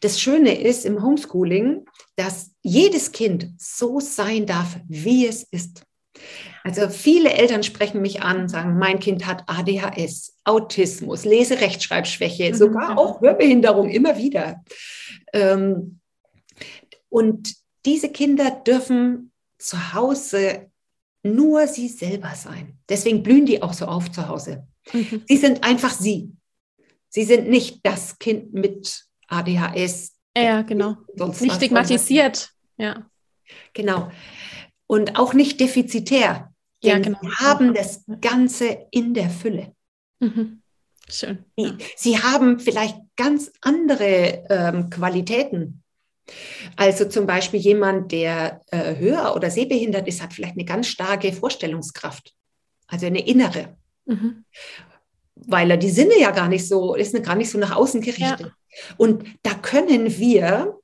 das Schöne ist im Homeschooling, dass jedes Kind so sein darf, wie es ist. Also viele Eltern sprechen mich an, sagen, mein Kind hat ADHS, Autismus, Leserechtschreibschwäche, mhm. sogar auch Hörbehinderung, immer wieder. Ähm, und diese Kinder dürfen zu Hause nur sie selber sein. Deswegen blühen die auch so auf zu Hause. Mhm. Sie sind einfach sie. Sie sind nicht das Kind mit ADHS. Ja, genau. Nicht stigmatisiert. Ja. Genau. Und auch nicht defizitär. Ja, genau. Sie haben das Ganze in der Fülle. Mhm. Schön. Ja. Sie haben vielleicht ganz andere ähm, Qualitäten. Also zum Beispiel jemand, der äh, hör- oder sehbehindert ist, hat vielleicht eine ganz starke Vorstellungskraft, also eine innere. Mhm. Weil er die Sinne ja gar nicht so, ist gar nicht so nach außen gerichtet. Ja. Und da können wir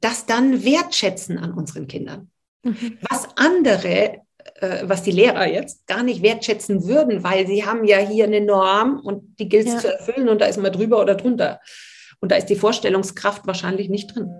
das dann wertschätzen an unseren Kindern. Mhm. Was andere, äh, was die Lehrer jetzt gar nicht wertschätzen würden, weil sie haben ja hier eine Norm und die gilt es ja. zu erfüllen und da ist man drüber oder drunter. Und da ist die Vorstellungskraft wahrscheinlich nicht drin.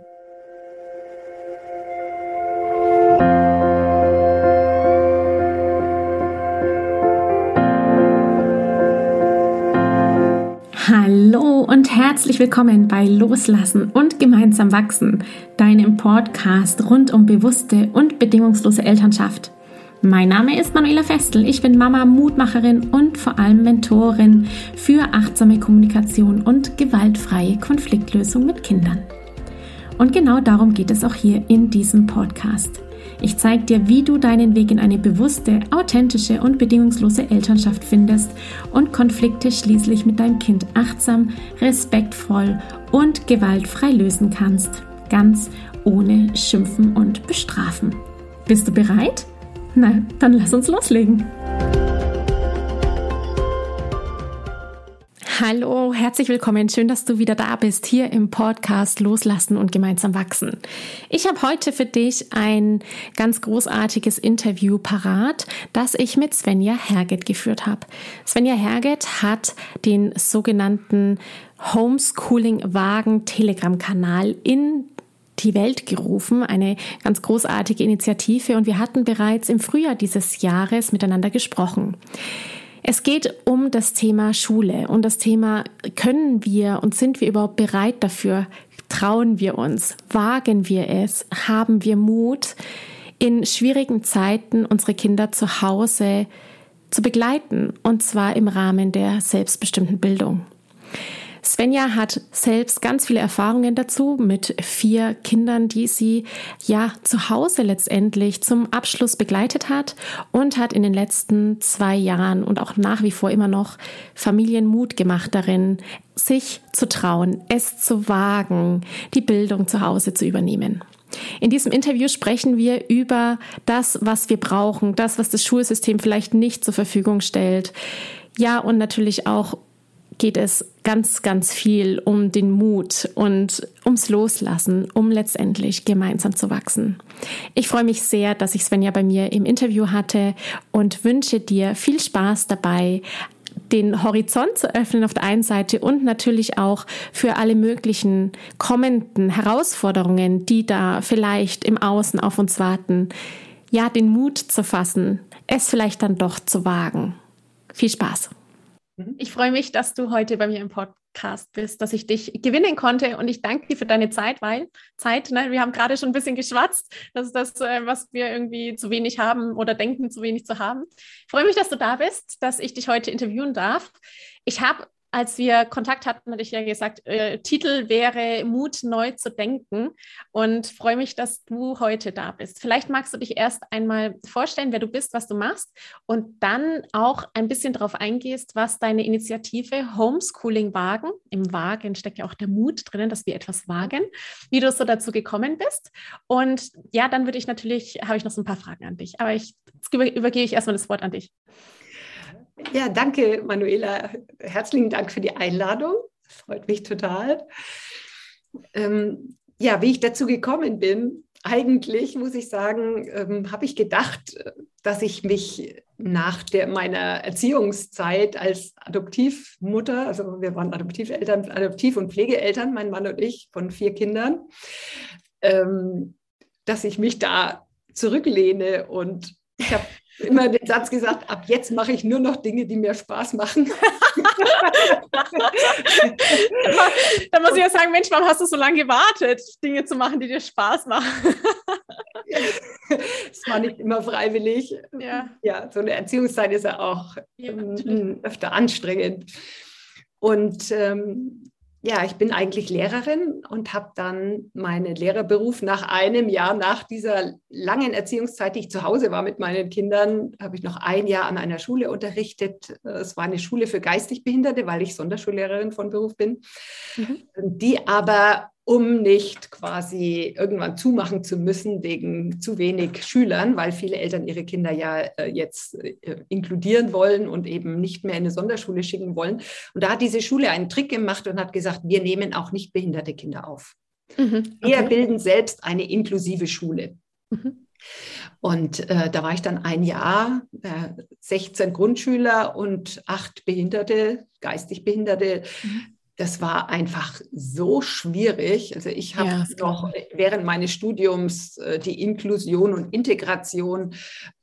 Und herzlich willkommen bei Loslassen und gemeinsam wachsen, deinem Podcast rund um bewusste und bedingungslose Elternschaft. Mein Name ist Manuela Festel, ich bin Mama, Mutmacherin und vor allem Mentorin für achtsame Kommunikation und gewaltfreie Konfliktlösung mit Kindern. Und genau darum geht es auch hier in diesem Podcast. Ich zeige dir, wie du deinen Weg in eine bewusste, authentische und bedingungslose Elternschaft findest und Konflikte schließlich mit deinem Kind achtsam, respektvoll und gewaltfrei lösen kannst. Ganz ohne Schimpfen und Bestrafen. Bist du bereit? Na, dann lass uns loslegen. Hallo, herzlich willkommen. Schön, dass du wieder da bist, hier im Podcast Loslassen und gemeinsam wachsen. Ich habe heute für dich ein ganz großartiges Interview parat, das ich mit Svenja Herget geführt habe. Svenja Herget hat den sogenannten Homeschooling-Wagen Telegram-Kanal in die Welt gerufen, eine ganz großartige Initiative und wir hatten bereits im Frühjahr dieses Jahres miteinander gesprochen. Es geht um das Thema Schule und das Thema, können wir und sind wir überhaupt bereit dafür? Trauen wir uns? Wagen wir es? Haben wir Mut, in schwierigen Zeiten unsere Kinder zu Hause zu begleiten und zwar im Rahmen der selbstbestimmten Bildung? Svenja hat selbst ganz viele Erfahrungen dazu mit vier Kindern, die sie ja zu Hause letztendlich zum Abschluss begleitet hat und hat in den letzten zwei Jahren und auch nach wie vor immer noch Familien Mut gemacht darin, sich zu trauen, es zu wagen, die Bildung zu Hause zu übernehmen. In diesem Interview sprechen wir über das, was wir brauchen, das, was das Schulsystem vielleicht nicht zur Verfügung stellt. Ja, und natürlich auch geht es ganz, ganz viel um den Mut und ums Loslassen, um letztendlich gemeinsam zu wachsen. Ich freue mich sehr, dass ich Svenja bei mir im Interview hatte und wünsche dir viel Spaß dabei, den Horizont zu öffnen auf der einen Seite und natürlich auch für alle möglichen kommenden Herausforderungen, die da vielleicht im Außen auf uns warten, ja, den Mut zu fassen, es vielleicht dann doch zu wagen. Viel Spaß! Mhm. Ich freue mich, dass du heute bei mir im Podcast bist, dass ich dich gewinnen konnte und ich danke dir für deine Zeit, weil Zeit, ne, wir haben gerade schon ein bisschen geschwatzt, das ist das, äh, was wir irgendwie zu wenig haben oder denken, zu wenig zu haben. Ich freue mich, dass du da bist, dass ich dich heute interviewen darf. Ich habe als wir Kontakt hatten, hatte ich ja gesagt, äh, Titel wäre Mut neu zu denken und freue mich, dass du heute da bist. Vielleicht magst du dich erst einmal vorstellen, wer du bist, was du machst und dann auch ein bisschen darauf eingehst, was deine Initiative Homeschooling wagen, im Wagen steckt ja auch der Mut drinnen, dass wir etwas wagen, wie du so dazu gekommen bist. Und ja, dann würde ich natürlich, habe ich noch so ein paar Fragen an dich, aber ich übergehe ich erstmal das Wort an dich. Ja, danke, Manuela. Herzlichen Dank für die Einladung. Freut mich total. Ähm, ja, wie ich dazu gekommen bin, eigentlich, muss ich sagen, ähm, habe ich gedacht, dass ich mich nach der, meiner Erziehungszeit als Adoptivmutter, also wir waren Adoptiveltern, Adoptiv- und Pflegeeltern, mein Mann und ich, von vier Kindern, ähm, dass ich mich da zurücklehne und ich habe immer den Satz gesagt, ab jetzt mache ich nur noch Dinge, die mir Spaß machen. da muss ich ja sagen, Mensch, warum hast du so lange gewartet, Dinge zu machen, die dir Spaß machen? Es war nicht immer freiwillig. Ja. ja, so eine Erziehungszeit ist ja auch ja, ähm, öfter anstrengend. Und ähm, ja, ich bin eigentlich Lehrerin und habe dann meinen Lehrerberuf nach einem Jahr, nach dieser langen Erziehungszeit, die ich zu Hause war mit meinen Kindern, habe ich noch ein Jahr an einer Schule unterrichtet. Es war eine Schule für geistig Behinderte, weil ich Sonderschullehrerin von Beruf bin, mhm. die aber um nicht quasi irgendwann zumachen zu müssen wegen zu wenig Schülern, weil viele Eltern ihre Kinder ja äh, jetzt äh, inkludieren wollen und eben nicht mehr in eine Sonderschule schicken wollen. Und da hat diese Schule einen Trick gemacht und hat gesagt, wir nehmen auch nicht behinderte Kinder auf. Mhm, okay. Wir bilden selbst eine inklusive Schule. Mhm. Und äh, da war ich dann ein Jahr, äh, 16 Grundschüler und acht Behinderte, geistig Behinderte. Mhm das war einfach so schwierig. Also ich habe ja, noch während meines Studiums äh, die Inklusion und Integration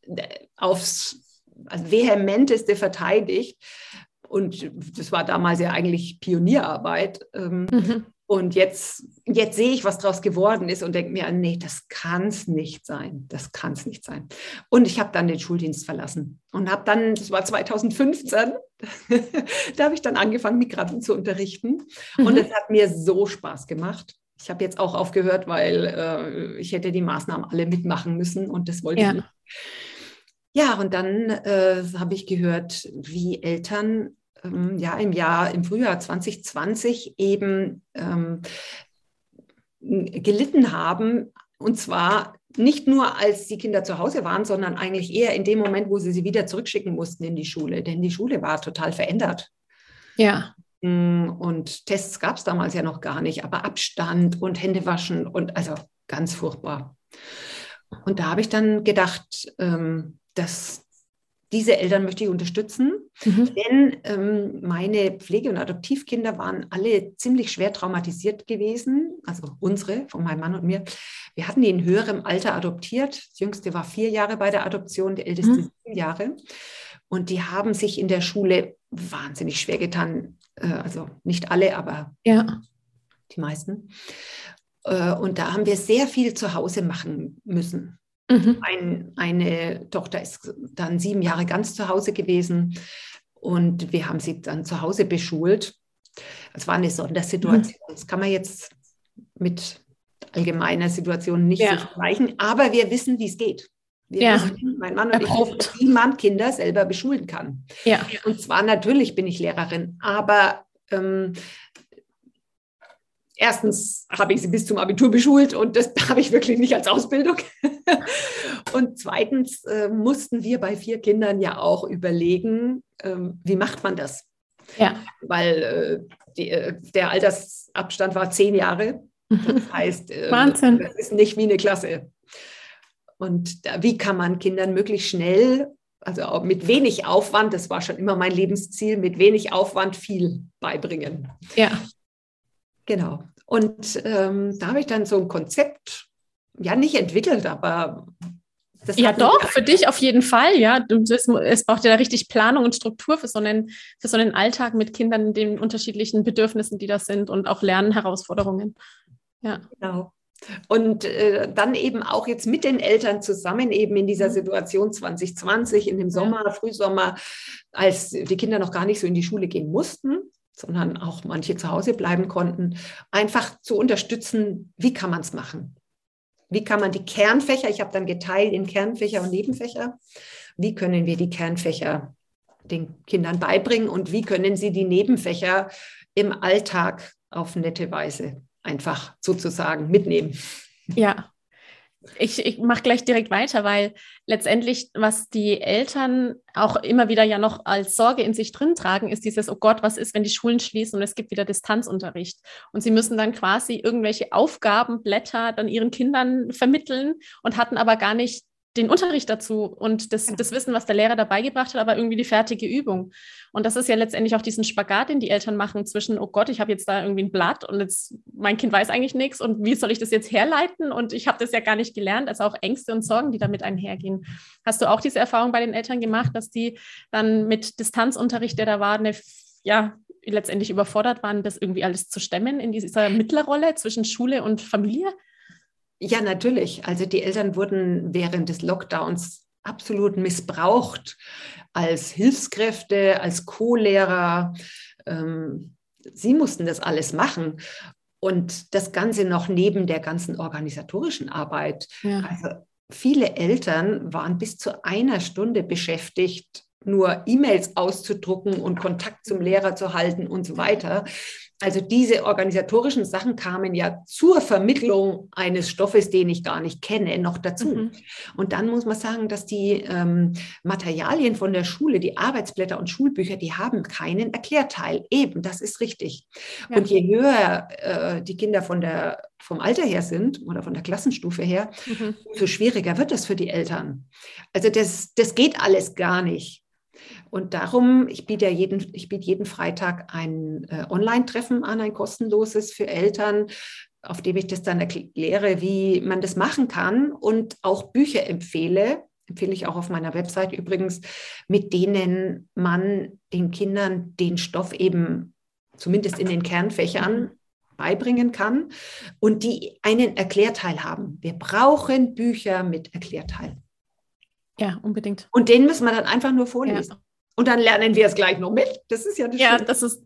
äh, aufs also vehementeste verteidigt. Und das war damals ja eigentlich Pionierarbeit. Ähm, mhm. Und jetzt, jetzt sehe ich, was daraus geworden ist und denke mir, nee, das kann es nicht sein. Das kann es nicht sein. Und ich habe dann den Schuldienst verlassen und habe dann, das war 2015, da habe ich dann angefangen, Migranten zu unterrichten. Mhm. Und es hat mir so Spaß gemacht. Ich habe jetzt auch aufgehört, weil äh, ich hätte die Maßnahmen alle mitmachen müssen und das wollte ja. ich nicht. Ja, und dann äh, habe ich gehört, wie Eltern ja im Jahr, im Frühjahr 2020 eben ähm, gelitten haben. Und zwar nicht nur, als die Kinder zu Hause waren, sondern eigentlich eher in dem Moment, wo sie sie wieder zurückschicken mussten in die Schule. Denn die Schule war total verändert. Ja. Mm, und Tests gab es damals ja noch gar nicht, aber Abstand und Hände waschen und also ganz furchtbar. Und da habe ich dann gedacht, ähm, dass diese Eltern möchte ich unterstützen, mhm. denn ähm, meine Pflege- und Adoptivkinder waren alle ziemlich schwer traumatisiert gewesen, also unsere, von meinem Mann und mir. Wir hatten die in höherem Alter adoptiert. Das jüngste war vier Jahre bei der Adoption, der älteste mhm. sieben Jahre. Und die haben sich in der Schule wahnsinnig schwer getan. Äh, also nicht alle, aber ja. die meisten. Äh, und da haben wir sehr viel zu Hause machen müssen. Mhm. Ein, eine Tochter ist dann sieben Jahre ganz zu Hause gewesen und wir haben sie dann zu Hause beschult. Es war eine Sondersituation. Mhm. Das kann man jetzt mit allgemeiner Situation nicht ja. vergleichen, aber wir wissen, wie es geht. Wir ja. wissen, mein Mann und Erprobt. ich, wie man Kinder selber beschulen kann. Ja. Und zwar natürlich bin ich Lehrerin, aber ähm, erstens habe ich sie bis zum Abitur beschult und das habe ich wirklich nicht als Ausbildung. und zweitens äh, mussten wir bei vier Kindern ja auch überlegen, ähm, wie macht man das? Ja. Weil äh, die, äh, der Altersabstand war zehn Jahre. Das heißt, äh, Wahnsinn. das ist nicht wie eine Klasse. Und da, wie kann man Kindern möglichst schnell, also auch mit wenig Aufwand, das war schon immer mein Lebensziel, mit wenig Aufwand viel beibringen. Ja. Genau. Und ähm, da habe ich dann so ein Konzept, ja, nicht entwickelt, aber. ja, doch, für dich auf jeden Fall, ja. Es braucht ja richtig Planung und Struktur für so, einen, für so einen Alltag mit Kindern, den unterschiedlichen Bedürfnissen, die das sind und auch Lernherausforderungen. Ja. Genau. Und äh, dann eben auch jetzt mit den Eltern zusammen, eben in dieser mhm. Situation 2020, in dem Sommer, ja. Frühsommer, als die Kinder noch gar nicht so in die Schule gehen mussten, sondern auch manche zu Hause bleiben konnten, einfach zu unterstützen, wie kann man es machen? Wie kann man die Kernfächer, ich habe dann geteilt in Kernfächer und Nebenfächer, wie können wir die Kernfächer den Kindern beibringen und wie können sie die Nebenfächer im Alltag auf nette Weise einfach sozusagen mitnehmen? Ja, ich, ich mache gleich direkt weiter, weil letztendlich, was die Eltern auch immer wieder ja noch als Sorge in sich drin tragen, ist dieses, oh Gott, was ist, wenn die Schulen schließen und es gibt wieder Distanzunterricht. Und sie müssen dann quasi irgendwelche Aufgabenblätter dann ihren Kindern vermitteln und hatten aber gar nicht den Unterricht dazu und das, das Wissen, was der Lehrer dabei gebracht hat, aber irgendwie die fertige Übung. Und das ist ja letztendlich auch diesen Spagat, den die Eltern machen zwischen, oh Gott, ich habe jetzt da irgendwie ein Blatt und jetzt mein Kind weiß eigentlich nichts und wie soll ich das jetzt herleiten und ich habe das ja gar nicht gelernt, also auch Ängste und Sorgen, die damit einhergehen. Hast du auch diese Erfahrung bei den Eltern gemacht, dass die dann mit Distanzunterricht, der da war, eine, ja, letztendlich überfordert waren, das irgendwie alles zu stemmen in dieser Mittlerrolle zwischen Schule und Familie? Ja, natürlich. Also die Eltern wurden während des Lockdowns absolut missbraucht als Hilfskräfte, als Co-Lehrer. Ähm, sie mussten das alles machen. Und das Ganze noch neben der ganzen organisatorischen Arbeit. Ja. Also viele Eltern waren bis zu einer Stunde beschäftigt, nur E-Mails auszudrucken und Kontakt zum Lehrer zu halten und so weiter. Also diese organisatorischen Sachen kamen ja zur Vermittlung eines Stoffes, den ich gar nicht kenne, noch dazu. Mhm. Und dann muss man sagen, dass die ähm, Materialien von der Schule, die Arbeitsblätter und Schulbücher, die haben keinen Erklärteil. Eben, das ist richtig. Ja. Und je höher äh, die Kinder von der, vom Alter her sind oder von der Klassenstufe her, mhm. umso schwieriger wird das für die Eltern. Also das, das geht alles gar nicht. Und darum, ich biete ja jeden, ich biete jeden Freitag ein äh, Online-Treffen an, ein kostenloses für Eltern, auf dem ich das dann erkläre, wie man das machen kann und auch Bücher empfehle, empfehle ich auch auf meiner Website übrigens, mit denen man den Kindern den Stoff eben zumindest in den Kernfächern beibringen kann und die einen Erklärteil haben. Wir brauchen Bücher mit Erklärteil. Ja, unbedingt. Und den müssen wir dann einfach nur vorlesen. Ja. Und dann lernen wir es gleich noch mit. Das ist ja das Ja, Schöne. das ist,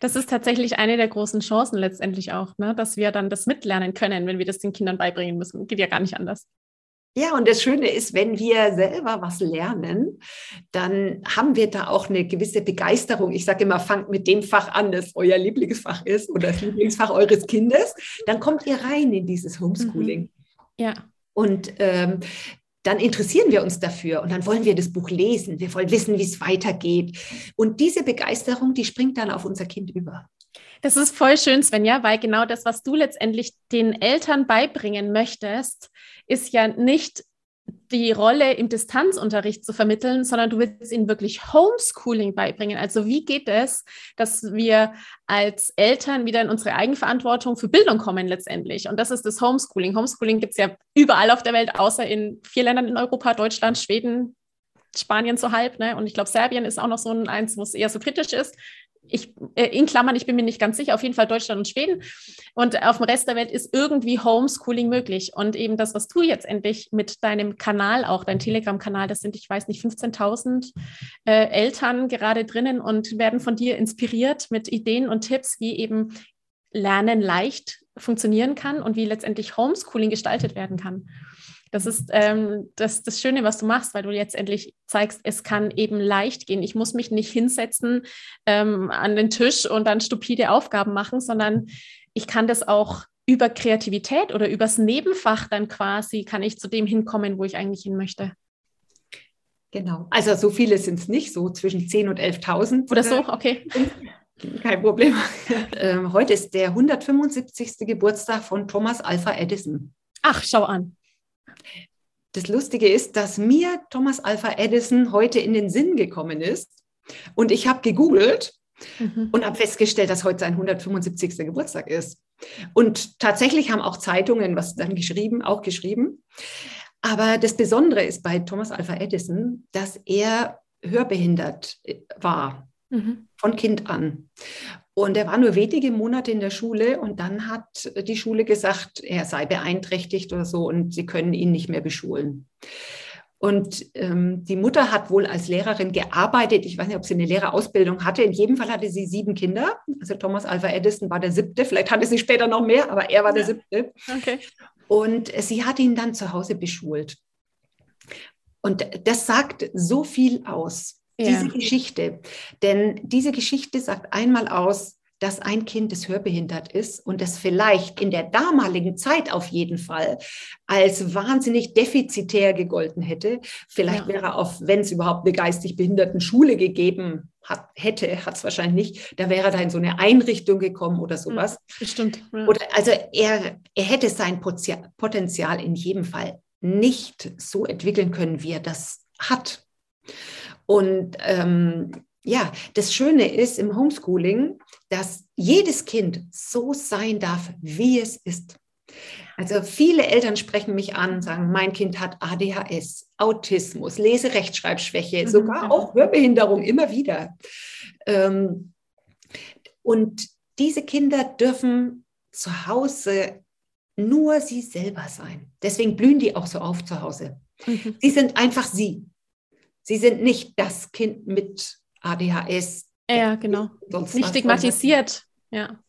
das ist tatsächlich eine der großen Chancen letztendlich auch, ne? dass wir dann das mitlernen können, wenn wir das den Kindern beibringen müssen. Geht ja gar nicht anders. Ja, und das Schöne ist, wenn wir selber was lernen, dann haben wir da auch eine gewisse Begeisterung. Ich sage immer, fangt mit dem Fach an, das euer Lieblingsfach ist oder das Lieblingsfach eures Kindes. Dann kommt ihr rein in dieses Homeschooling. Mhm. Ja. Und ähm, dann interessieren wir uns dafür und dann wollen wir das Buch lesen. Wir wollen wissen, wie es weitergeht. Und diese Begeisterung, die springt dann auf unser Kind über. Das ist voll schön, Svenja, weil genau das, was du letztendlich den Eltern beibringen möchtest, ist ja nicht die Rolle im Distanzunterricht zu vermitteln, sondern du willst ihnen wirklich Homeschooling beibringen. Also wie geht es, dass wir als Eltern wieder in unsere Eigenverantwortung für Bildung kommen letztendlich? Und das ist das Homeschooling. Homeschooling gibt es ja überall auf der Welt, außer in vier Ländern in Europa, Deutschland, Schweden, Spanien so halb, ne? Und ich glaube, Serbien ist auch noch so ein eins, wo es eher so kritisch ist ich, äh, in Klammern, ich bin mir nicht ganz sicher, auf jeden Fall Deutschland und Schweden. Und auf dem Rest der Welt ist irgendwie Homeschooling möglich. Und eben das, was du jetzt endlich mit deinem Kanal, auch dein Telegram-Kanal, das sind, ich weiß nicht, 15.000 äh, Eltern gerade drinnen und werden von dir inspiriert mit Ideen und Tipps, wie eben Lernen leicht funktionieren kann und wie letztendlich Homeschooling gestaltet werden kann. Das ist ähm, das, das Schöne, was du machst, weil du jetzt endlich zeigst, es kann eben leicht gehen. Ich muss mich nicht hinsetzen ähm, an den Tisch und dann stupide Aufgaben machen, sondern ich kann das auch über Kreativität oder übers Nebenfach dann quasi, kann ich zu dem hinkommen, wo ich eigentlich hin möchte. Genau. Also so viele sind es nicht, so zwischen 10.000 und 11.000. Oder so, okay. Kein Problem. ähm, heute ist der 175. Geburtstag von Thomas Alpha Edison. Ach, schau an. Das Lustige ist, dass mir Thomas Alpha Edison heute in den Sinn gekommen ist. Und ich habe gegoogelt mhm. und habe festgestellt, dass heute sein 175. Geburtstag ist. Und tatsächlich haben auch Zeitungen was dann geschrieben, auch geschrieben. Aber das Besondere ist bei Thomas Alpha Edison, dass er hörbehindert war. Mhm. Von Kind an. Und er war nur wenige Monate in der Schule und dann hat die Schule gesagt, er sei beeinträchtigt oder so und sie können ihn nicht mehr beschulen. Und ähm, die Mutter hat wohl als Lehrerin gearbeitet. Ich weiß nicht, ob sie eine Lehrerausbildung hatte. In jedem Fall hatte sie sieben Kinder. Also Thomas Alva Edison war der siebte. Vielleicht hatte sie später noch mehr, aber er war der siebte. Okay. Und sie hat ihn dann zu Hause beschult. Und das sagt so viel aus. Ja. Diese Geschichte. Denn diese Geschichte sagt einmal aus, dass ein Kind, das hörbehindert ist und das vielleicht in der damaligen Zeit auf jeden Fall als wahnsinnig defizitär gegolten hätte. Vielleicht ja. wäre auf, wenn es überhaupt eine geistig behinderten Schule gegeben hat, hätte, hat es wahrscheinlich nicht, da wäre er da in so eine Einrichtung gekommen oder sowas. Bestimmt. Ja. Oder also er, er hätte sein Potenzial in jedem Fall nicht so entwickeln können, wie er das hat. Und ähm, ja, das Schöne ist im Homeschooling, dass jedes Kind so sein darf, wie es ist. Also viele Eltern sprechen mich an und sagen, mein Kind hat ADHS, Autismus, Leserechtschreibschwäche, mhm. sogar auch Hörbehinderung immer wieder. Ähm, und diese Kinder dürfen zu Hause nur sie selber sein. Deswegen blühen die auch so auf zu Hause. Mhm. Sie sind einfach sie. Sie sind nicht das Kind mit ADHS. Ja, genau. Nicht stigmatisiert. Ja.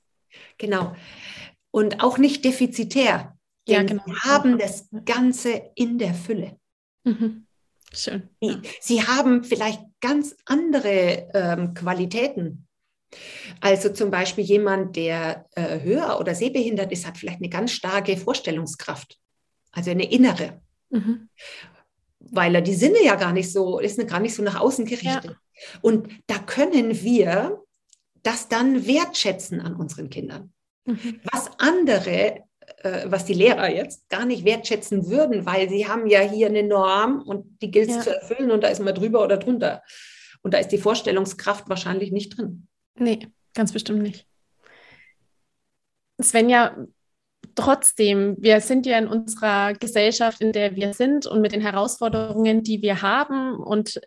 Genau. Und auch nicht defizitär. Ja, genau. Sie haben das Ganze in der Fülle. Mhm. Schön. Sie, ja. sie, haben vielleicht ganz andere ähm, Qualitäten. Also zum Beispiel jemand, der äh, höher oder sehbehindert ist, hat vielleicht eine ganz starke Vorstellungskraft, also eine innere. Mhm. Weil er die Sinne ja gar nicht so, ist gar nicht so nach außen gerichtet. Ja. Und da können wir das dann wertschätzen an unseren Kindern. Mhm. Was andere, äh, was die Lehrer jetzt gar nicht wertschätzen würden, weil sie haben ja hier eine Norm und die gilt es ja. zu erfüllen und da ist man drüber oder drunter. Und da ist die Vorstellungskraft wahrscheinlich nicht drin. Nee, ganz bestimmt nicht. Svenja, trotzdem, wir sind ja in unserer Gesellschaft, in der wir sind und mit den Herausforderungen, die wir haben und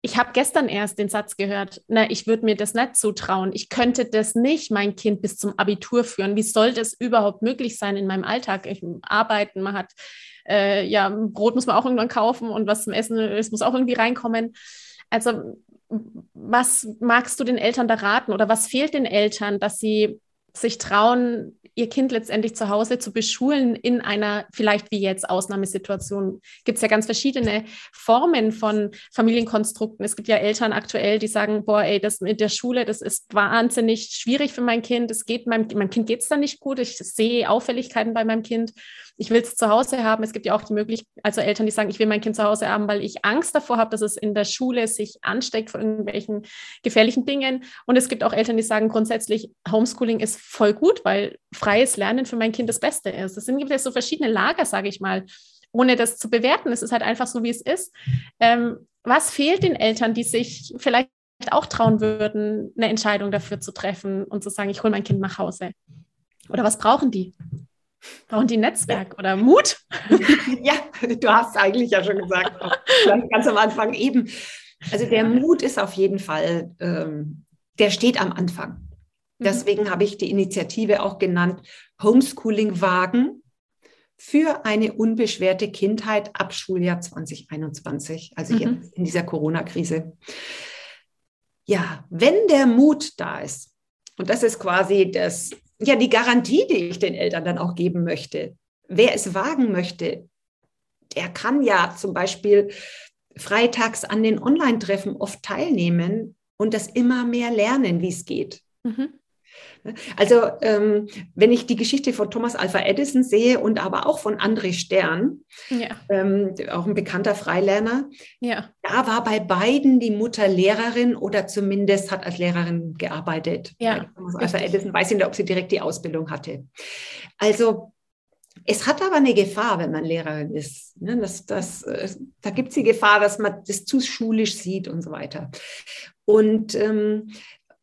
ich habe gestern erst den Satz gehört, na, ich würde mir das nicht zutrauen. Ich könnte das nicht mein Kind bis zum Abitur führen. Wie soll das überhaupt möglich sein in meinem Alltag? Ich arbeiten, man hat äh, ja Brot muss man auch irgendwann kaufen und was zum Essen, es muss auch irgendwie reinkommen. Also was magst du den Eltern da raten oder was fehlt den Eltern, dass sie sich trauen, ihr Kind letztendlich zu Hause zu beschulen in einer vielleicht wie jetzt Ausnahmesituation. Gibt es ja ganz verschiedene Formen von Familienkonstrukten. Es gibt ja Eltern aktuell, die sagen, boah, ey, das mit der Schule, das ist wahnsinnig schwierig für mein Kind. Es geht meinem, meinem Kind geht es da nicht gut. Ich sehe Auffälligkeiten bei meinem Kind ich will es zu Hause haben. Es gibt ja auch die Möglichkeit, also Eltern, die sagen, ich will mein Kind zu Hause haben, weil ich Angst davor habe, dass es in der Schule sich ansteckt von irgendwelchen gefährlichen Dingen. Und es gibt auch Eltern, die sagen grundsätzlich, Homeschooling ist voll gut, weil freies Lernen für mein Kind das Beste ist. Es gibt ja so verschiedene Lager, sage ich mal, ohne das zu bewerten. Es ist halt einfach so, wie es ist. Ähm, was fehlt den Eltern, die sich vielleicht auch trauen würden, eine Entscheidung dafür zu treffen und zu sagen, ich hole mein Kind nach Hause? Oder was brauchen die? Brauchen die Netzwerk oder Mut? ja, du hast eigentlich ja schon gesagt, ganz am Anfang eben. Also der Mut ist auf jeden Fall, ähm, der steht am Anfang. Mhm. Deswegen habe ich die Initiative auch genannt, Homeschooling wagen für eine unbeschwerte Kindheit ab Schuljahr 2021, also mhm. jetzt in dieser Corona-Krise. Ja, wenn der Mut da ist, und das ist quasi das ja die Garantie, die ich den Eltern dann auch geben möchte. Wer es wagen möchte, der kann ja zum Beispiel freitags an den Online-Treffen oft teilnehmen und das immer mehr lernen, wie es geht. Mhm. Also ähm, wenn ich die Geschichte von Thomas Alpha Edison sehe und aber auch von André Stern, ja. ähm, auch ein bekannter Freilerner, ja. da war bei beiden die Mutter Lehrerin oder zumindest hat als Lehrerin gearbeitet. Ja. Thomas Alpha Edison weiß ich nicht, ob sie direkt die Ausbildung hatte. Also es hat aber eine Gefahr, wenn man Lehrerin ist. Ne? Das, das, äh, da gibt es die Gefahr, dass man das zu schulisch sieht und so weiter. Und ähm,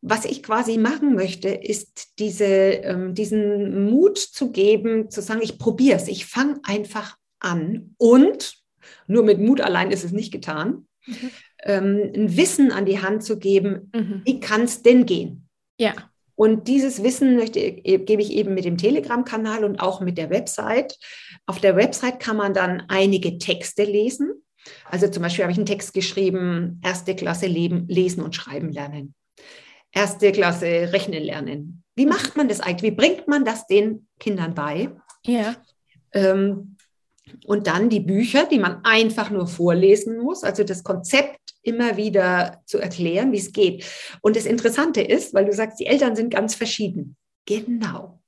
was ich quasi machen möchte, ist diese, ähm, diesen Mut zu geben, zu sagen, ich probiere es, ich fange einfach an und nur mit Mut allein ist es nicht getan, mhm. ähm, ein Wissen an die Hand zu geben, mhm. wie kann es denn gehen? Ja. Und dieses Wissen möchte, gebe ich eben mit dem Telegram-Kanal und auch mit der Website. Auf der Website kann man dann einige Texte lesen. Also zum Beispiel habe ich einen Text geschrieben, erste Klasse leben, lesen und schreiben lernen erste Klasse rechnen lernen. Wie macht man das eigentlich? Wie bringt man das den Kindern bei? Ja. Ähm, und dann die Bücher, die man einfach nur vorlesen muss. Also das Konzept immer wieder zu erklären, wie es geht. Und das Interessante ist, weil du sagst, die Eltern sind ganz verschieden. Genau.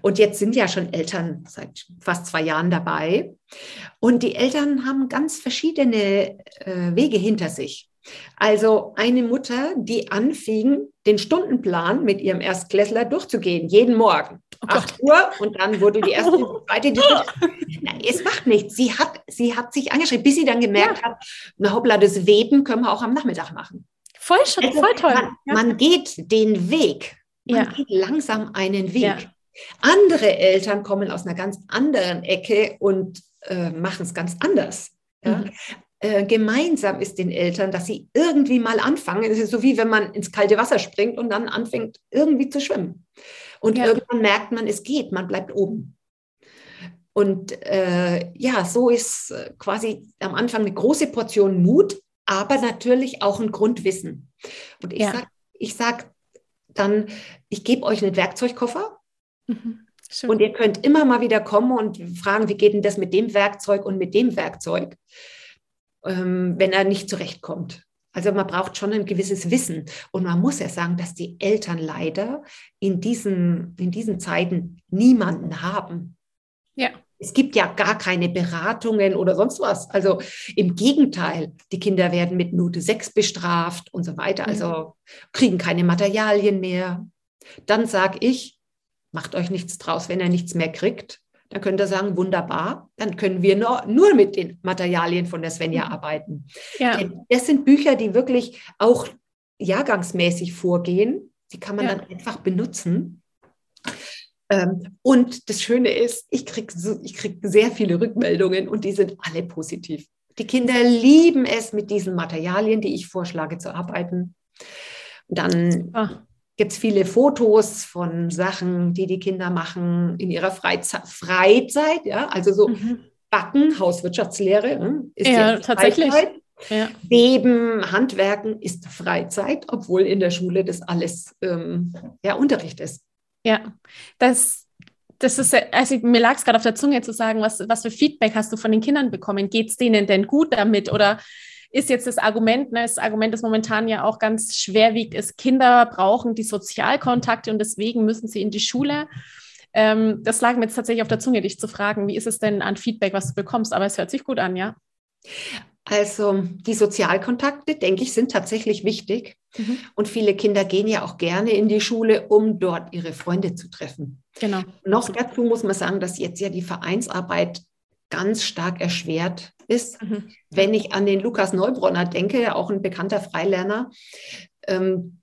Und jetzt sind ja schon Eltern seit fast zwei Jahren dabei. Und die Eltern haben ganz verschiedene äh, Wege hinter sich. Also eine Mutter, die anfing, den Stundenplan mit ihrem Erstklässler durchzugehen, jeden Morgen. Oh 8 Uhr und dann wurde die erste, die zweite, die Nein, es macht nichts. Sie hat, sie hat sich angeschrieben, bis sie dann gemerkt ja. hat, na hoppla, das Weben können wir auch am Nachmittag machen. Voll, schon, also voll toll. Man, ja. man, geht den Weg. Man ja. geht langsam einen Weg. Andere Eltern kommen aus einer ganz anderen Ecke und äh, machen es ganz anders. Mhm. Äh, gemeinsam ist den Eltern, dass sie irgendwie mal anfangen. Es ist so wie wenn man ins kalte Wasser springt und dann anfängt irgendwie zu schwimmen. Und ja. irgendwann merkt man, es geht, man bleibt oben. Und äh, ja, so ist äh, quasi am Anfang eine große Portion Mut, aber natürlich auch ein Grundwissen. Und ich ja. sage sag dann, ich gebe euch einen Werkzeugkoffer. Mhm. Und ihr könnt immer mal wieder kommen und fragen, wie geht denn das mit dem Werkzeug und mit dem Werkzeug, ähm, wenn er nicht zurechtkommt. Also man braucht schon ein gewisses Wissen. Und man muss ja sagen, dass die Eltern leider in diesen, in diesen Zeiten niemanden haben. Ja. Es gibt ja gar keine Beratungen oder sonst was. Also im Gegenteil, die Kinder werden mit Note 6 bestraft und so weiter. Also mhm. kriegen keine Materialien mehr. Dann sage ich, macht euch nichts draus, wenn er nichts mehr kriegt. Dann könnt ihr sagen, wunderbar, dann können wir nur, nur mit den Materialien von der Svenja mhm. arbeiten. Ja. Das sind Bücher, die wirklich auch jahrgangsmäßig vorgehen. Die kann man ja. dann einfach benutzen. Ähm, und das Schöne ist, ich kriege so, krieg sehr viele Rückmeldungen und die sind alle positiv. Die Kinder lieben es, mit diesen Materialien, die ich vorschlage, zu arbeiten. Dann ah gibt es viele Fotos von Sachen, die die Kinder machen in ihrer Freizeit, Freizeit ja, also so mhm. Backen, Hauswirtschaftslehre ne, ist ja tatsächlich. Ja. Weben, Handwerken ist Freizeit, obwohl in der Schule das alles ähm, ja, Unterricht ist. Ja, das, das ist, also mir lag es gerade auf der Zunge zu sagen, was, was für Feedback hast du von den Kindern bekommen? Geht es denen denn gut damit oder ist jetzt das Argument, ne, das Argument, das momentan ja auch ganz schwer wiegt, ist, Kinder brauchen die Sozialkontakte und deswegen müssen sie in die Schule. Ähm, das lag mir jetzt tatsächlich auf der Zunge, dich zu fragen, wie ist es denn an Feedback, was du bekommst? Aber es hört sich gut an, ja. Also die Sozialkontakte, denke ich, sind tatsächlich wichtig. Mhm. Und viele Kinder gehen ja auch gerne in die Schule, um dort ihre Freunde zu treffen. Genau. Noch dazu muss man sagen, dass jetzt ja die Vereinsarbeit ganz stark erschwert ist. Mhm. Wenn ich an den Lukas Neubronner denke, auch ein bekannter Freilerner, ähm,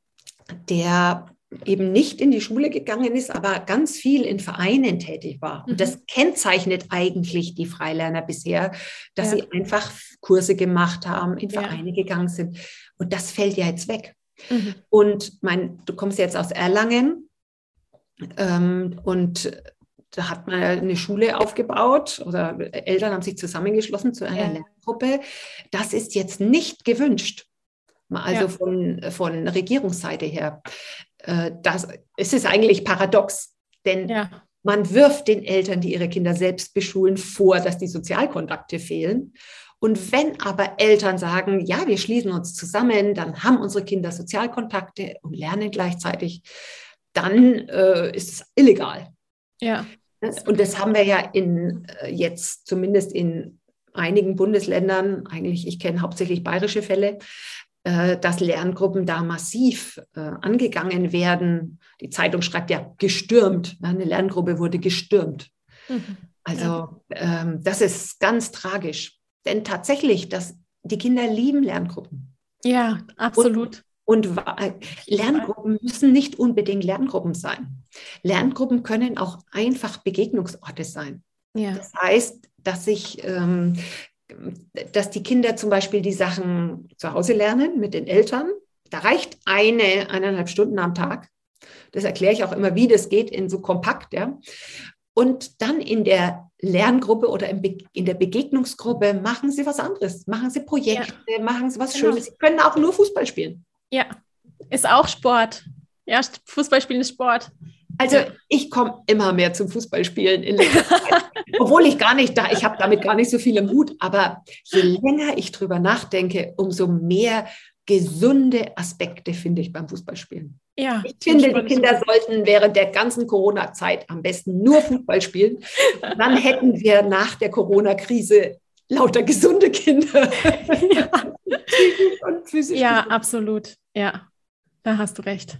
der eben nicht in die Schule gegangen ist, aber ganz viel in Vereinen tätig war. Und das mhm. kennzeichnet eigentlich die Freilerner bisher, dass ja. sie einfach Kurse gemacht haben, in Vereine ja. gegangen sind. Und das fällt ja jetzt weg. Mhm. Und mein, du kommst jetzt aus Erlangen ähm, und da hat man eine Schule aufgebaut oder Eltern haben sich zusammengeschlossen zu einer ja. Lerngruppe. Das ist jetzt nicht gewünscht. Also ja. von, von Regierungsseite her. Äh, das, es ist eigentlich paradox, denn ja. man wirft den Eltern, die ihre Kinder selbst beschulen, vor, dass die Sozialkontakte fehlen. Und wenn aber Eltern sagen, ja, wir schließen uns zusammen, dann haben unsere Kinder Sozialkontakte und lernen gleichzeitig, dann äh, ist es illegal. Ja. Und das haben wir ja in, äh, jetzt zumindest in einigen Bundesländern, eigentlich, ich kenne hauptsächlich bayerische Fälle, äh, dass Lerngruppen da massiv äh, angegangen werden. Die Zeitung schreibt ja gestürmt. Eine Lerngruppe wurde gestürmt. Mhm. Also ähm, das ist ganz tragisch. Denn tatsächlich, das, die Kinder lieben Lerngruppen. Ja, absolut. Und, und Lerngruppen müssen nicht unbedingt Lerngruppen sein. Lerngruppen können auch einfach Begegnungsorte sein. Ja. Das heißt, dass ich ähm, dass die Kinder zum Beispiel die Sachen zu Hause lernen mit den Eltern. Da reicht eine, eineinhalb Stunden am Tag. Das erkläre ich auch immer, wie das geht in so kompakt. Ja. Und dann in der Lerngruppe oder in der Begegnungsgruppe machen sie was anderes. Machen sie Projekte, ja. machen sie was genau. Schönes. Sie können auch nur Fußball spielen. Ja, ist auch Sport. Ja, Fußball spielen ist Sport. Also ich komme immer mehr zum Fußballspielen, obwohl ich gar nicht da, ich habe damit gar nicht so viel im Hut, aber je länger ich drüber nachdenke, umso mehr gesunde Aspekte finde ich beim Fußballspielen. Ja, ich finde, die Kinder sollten während der ganzen Corona-Zeit am besten nur Fußball spielen. Und dann hätten wir nach der Corona-Krise lauter gesunde Kinder. Ja, und physisch ja absolut. Ja, da hast du recht.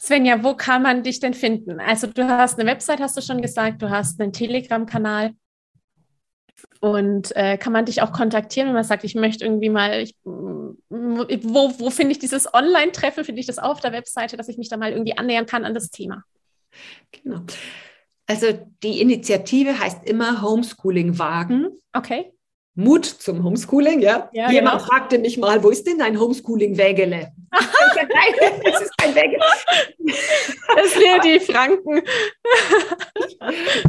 Svenja, wo kann man dich denn finden? Also du hast eine Website, hast du schon gesagt, du hast einen Telegram-Kanal. Und äh, kann man dich auch kontaktieren, wenn man sagt, ich möchte irgendwie mal, ich, wo, wo finde ich dieses Online-Treffen? Finde ich das auf der Webseite, dass ich mich da mal irgendwie annähern kann an das Thema? Genau. Also die Initiative heißt immer Homeschooling Wagen. Okay. Mut zum Homeschooling, ja. ja Jemand genau. fragte mich mal, wo ist denn dein Homeschooling-Wägele? das ist kein Wägele. Das sind die Franken.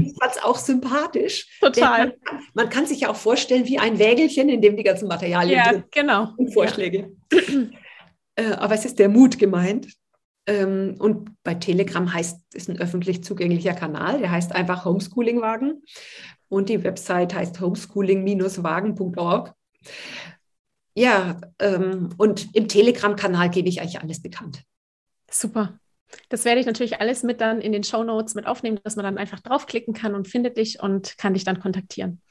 ich fand es auch sympathisch. Total. Man kann, man, kann, sich ja auch vorstellen wie ein Wägelchen, in dem die ganzen Materialien ja, drin genau. und Vorschläge. Ja. Äh, aber es ist der Mut gemeint. Ähm, und bei Telegram heißt es ein öffentlich zugänglicher Kanal, der heißt einfach Homeschooling-Wagen. Und die Website heißt homeschooling-wagen.org. Ja, ähm, und im Telegram-Kanal gebe ich eigentlich alles bekannt. Super. Das werde ich natürlich alles mit dann in den Show Notes mit aufnehmen, dass man dann einfach draufklicken kann und findet dich und kann dich dann kontaktieren.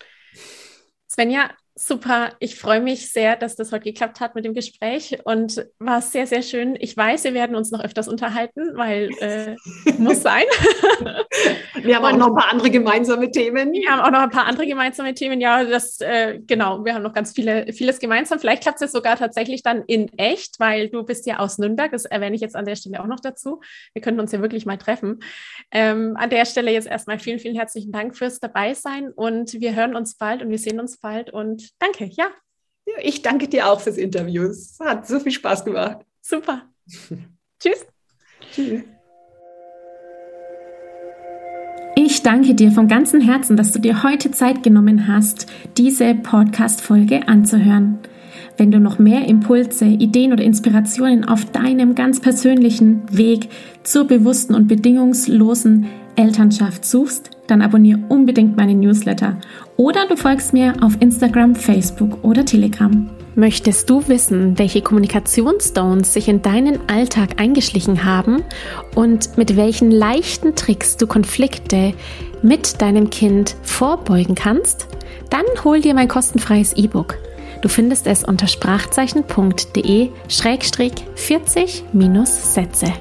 Svenja, Super, ich freue mich sehr, dass das heute geklappt hat mit dem Gespräch und war sehr, sehr schön. Ich weiß, wir werden uns noch öfters unterhalten, weil äh, muss sein. Wir haben auch noch ein paar andere gemeinsame Themen. Wir haben auch noch ein paar andere gemeinsame Themen. Ja, das äh, genau. Wir haben noch ganz viele, vieles gemeinsam. Vielleicht klappt es sogar tatsächlich dann in echt, weil du bist ja aus Nürnberg. Das erwähne ich jetzt an der Stelle auch noch dazu. Wir könnten uns ja wirklich mal treffen. Ähm, an der Stelle jetzt erstmal vielen, vielen herzlichen Dank fürs Dabeisein und wir hören uns bald und wir sehen uns bald und danke, ja. ja. Ich danke dir auch fürs Interview. Es hat so viel Spaß gemacht. Super. Tschüss. Tschüss. Ich danke dir von ganzem Herzen, dass du dir heute Zeit genommen hast, diese Podcast-Folge anzuhören. Wenn du noch mehr Impulse, Ideen oder Inspirationen auf deinem ganz persönlichen Weg zur bewussten und bedingungslosen Elternschaft suchst, dann abonniere unbedingt meine Newsletter oder du folgst mir auf Instagram, Facebook oder Telegram. Möchtest du wissen, welche Kommunikationsstones sich in deinen Alltag eingeschlichen haben und mit welchen leichten Tricks du Konflikte mit deinem Kind vorbeugen kannst? Dann hol dir mein kostenfreies E-Book. Du findest es unter sprachzeichen.de-40-Sätze.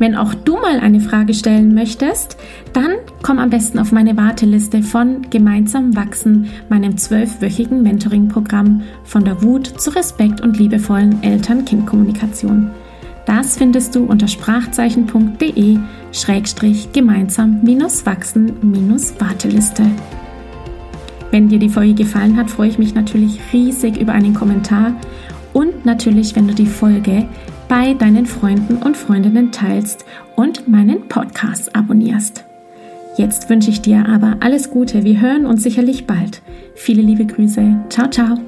Wenn auch du mal eine Frage stellen möchtest, dann komm am besten auf meine Warteliste von Gemeinsam wachsen, meinem zwölfwöchigen Mentoring-Programm von der Wut zu Respekt und liebevollen Eltern-Kind-Kommunikation. Das findest du unter sprachzeichen.de gemeinsam-wachsen-warteliste. Wenn dir die Folge gefallen hat, freue ich mich natürlich riesig über einen Kommentar und natürlich, wenn du die Folge bei deinen Freunden und Freundinnen teilst und meinen Podcast abonnierst. Jetzt wünsche ich dir aber alles Gute. Wir hören uns sicherlich bald. Viele liebe Grüße. Ciao, ciao.